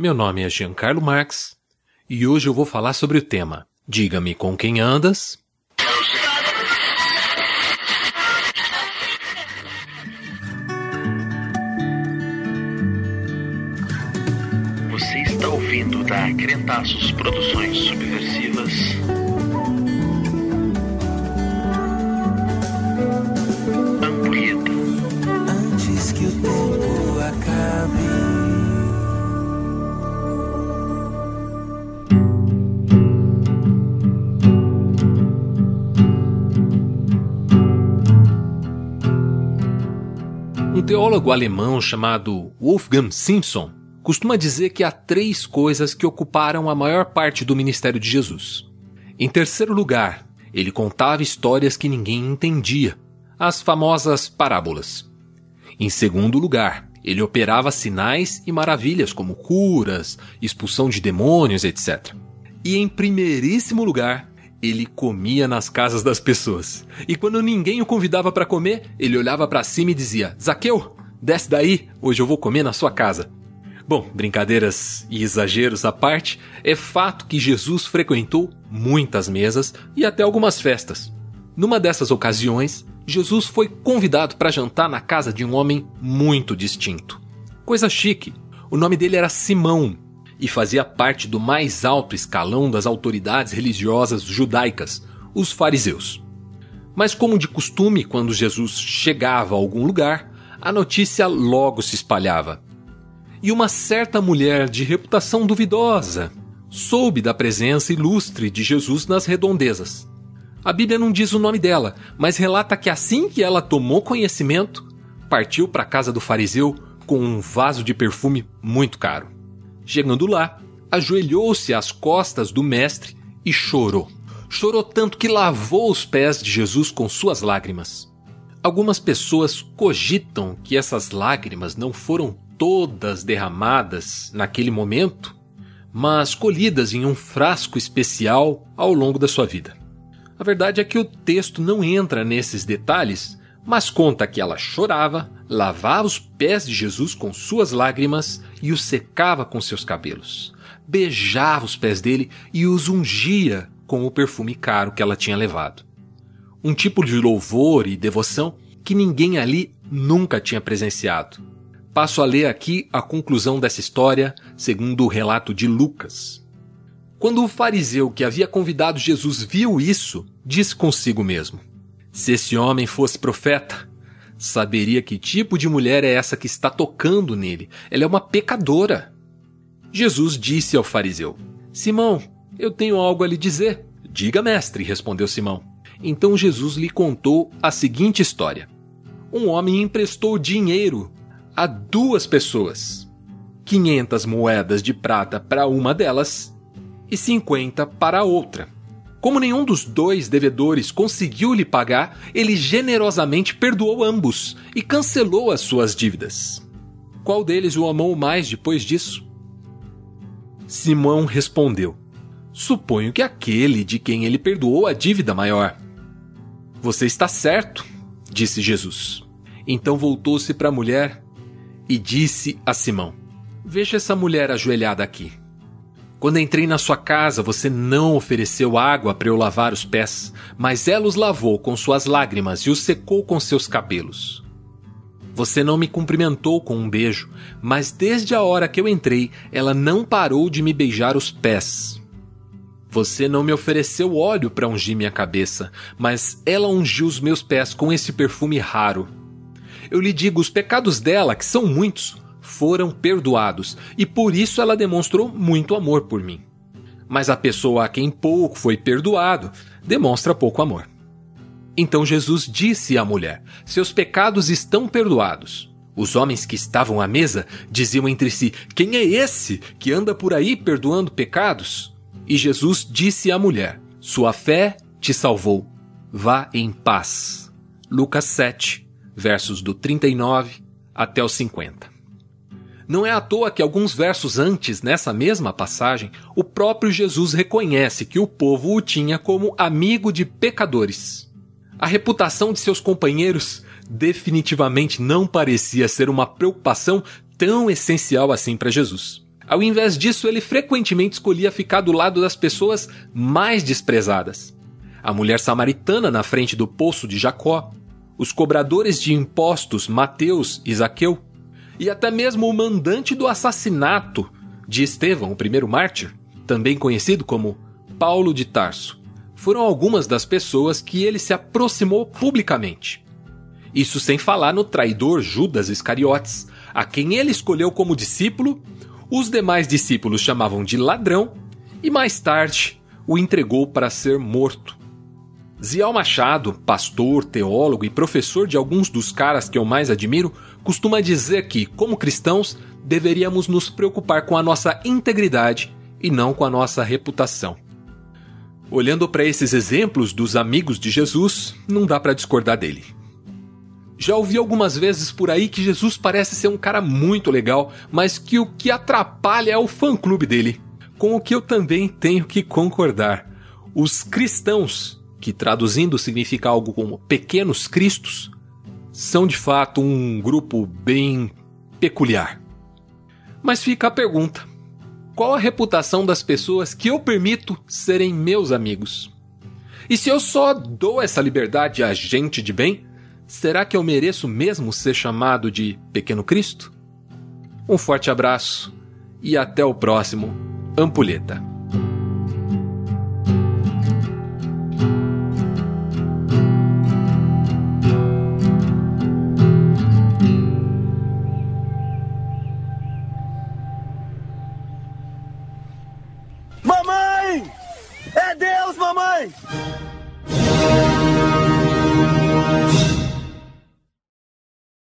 Meu nome é Giancarlo Marx e hoje eu vou falar sobre o tema Diga-me com quem andas. Você está ouvindo da Crentaços Produções Subversivas. Um teólogo alemão chamado Wolfgang Simpson costuma dizer que há três coisas que ocuparam a maior parte do ministério de Jesus. Em terceiro lugar, ele contava histórias que ninguém entendia, as famosas parábolas. Em segundo lugar, ele operava sinais e maravilhas como curas, expulsão de demônios, etc. E em primeiríssimo lugar, ele comia nas casas das pessoas. E quando ninguém o convidava para comer, ele olhava para cima e dizia: Zaqueu, desce daí, hoje eu vou comer na sua casa. Bom, brincadeiras e exageros à parte, é fato que Jesus frequentou muitas mesas e até algumas festas. Numa dessas ocasiões, Jesus foi convidado para jantar na casa de um homem muito distinto. Coisa chique. O nome dele era Simão e fazia parte do mais alto escalão das autoridades religiosas judaicas, os fariseus. Mas, como de costume, quando Jesus chegava a algum lugar, a notícia logo se espalhava. E uma certa mulher de reputação duvidosa soube da presença ilustre de Jesus nas redondezas. A Bíblia não diz o nome dela, mas relata que assim que ela tomou conhecimento, partiu para a casa do fariseu com um vaso de perfume muito caro. Chegando lá, ajoelhou-se às costas do mestre e chorou. Chorou tanto que lavou os pés de Jesus com suas lágrimas. Algumas pessoas cogitam que essas lágrimas não foram todas derramadas naquele momento, mas colhidas em um frasco especial ao longo da sua vida. A verdade é que o texto não entra nesses detalhes, mas conta que ela chorava, lavava os pés de Jesus com suas lágrimas e os secava com seus cabelos. Beijava os pés dele e os ungia com o perfume caro que ela tinha levado. Um tipo de louvor e devoção que ninguém ali nunca tinha presenciado. Passo a ler aqui a conclusão dessa história, segundo o relato de Lucas. Quando o fariseu que havia convidado Jesus viu isso, disse consigo mesmo: Se esse homem fosse profeta, saberia que tipo de mulher é essa que está tocando nele. Ela é uma pecadora. Jesus disse ao fariseu: Simão, eu tenho algo a lhe dizer. Diga, mestre, respondeu Simão. Então Jesus lhe contou a seguinte história: Um homem emprestou dinheiro a duas pessoas, 500 moedas de prata para uma delas e 50 para a outra. Como nenhum dos dois devedores conseguiu lhe pagar, ele generosamente perdoou ambos e cancelou as suas dívidas. Qual deles o amou mais depois disso? Simão respondeu: Suponho que aquele de quem ele perdoou a dívida maior. Você está certo, disse Jesus. Então voltou-se para a mulher e disse a Simão: Veja essa mulher ajoelhada aqui. Quando entrei na sua casa, você não ofereceu água para eu lavar os pés, mas ela os lavou com suas lágrimas e os secou com seus cabelos. Você não me cumprimentou com um beijo, mas desde a hora que eu entrei, ela não parou de me beijar os pés. Você não me ofereceu óleo para ungir minha cabeça, mas ela ungiu os meus pés com esse perfume raro. Eu lhe digo: os pecados dela, que são muitos, foram perdoados, e por isso ela demonstrou muito amor por mim. Mas a pessoa a quem pouco foi perdoado demonstra pouco amor. Então Jesus disse à mulher: Seus pecados estão perdoados. Os homens que estavam à mesa diziam entre si: Quem é esse que anda por aí perdoando pecados? E Jesus disse à mulher: Sua fé te salvou. Vá em paz. Lucas 7, versos do 39 até o 50. Não é à toa que alguns versos antes, nessa mesma passagem, o próprio Jesus reconhece que o povo o tinha como amigo de pecadores. A reputação de seus companheiros definitivamente não parecia ser uma preocupação tão essencial assim para Jesus. Ao invés disso, ele frequentemente escolhia ficar do lado das pessoas mais desprezadas. A mulher samaritana na frente do poço de Jacó, os cobradores de impostos Mateus e Zaqueu, e até mesmo o mandante do assassinato de Estevão, o primeiro mártir, também conhecido como Paulo de Tarso, foram algumas das pessoas que ele se aproximou publicamente. Isso sem falar no traidor Judas Iscariotes, a quem ele escolheu como discípulo os demais discípulos chamavam de ladrão e mais tarde o entregou para ser morto. Zial Machado, pastor, teólogo e professor de alguns dos caras que eu mais admiro, costuma dizer que, como cristãos, deveríamos nos preocupar com a nossa integridade e não com a nossa reputação. Olhando para esses exemplos dos amigos de Jesus, não dá para discordar dele. Já ouvi algumas vezes por aí que Jesus parece ser um cara muito legal, mas que o que atrapalha é o fã-clube dele. Com o que eu também tenho que concordar. Os cristãos, que traduzindo significa algo como pequenos cristos, são de fato um grupo bem peculiar. Mas fica a pergunta: qual a reputação das pessoas que eu permito serem meus amigos? E se eu só dou essa liberdade a gente de bem, Será que eu mereço mesmo ser chamado de Pequeno Cristo? Um forte abraço e até o próximo Ampulheta. Deus, mamãe!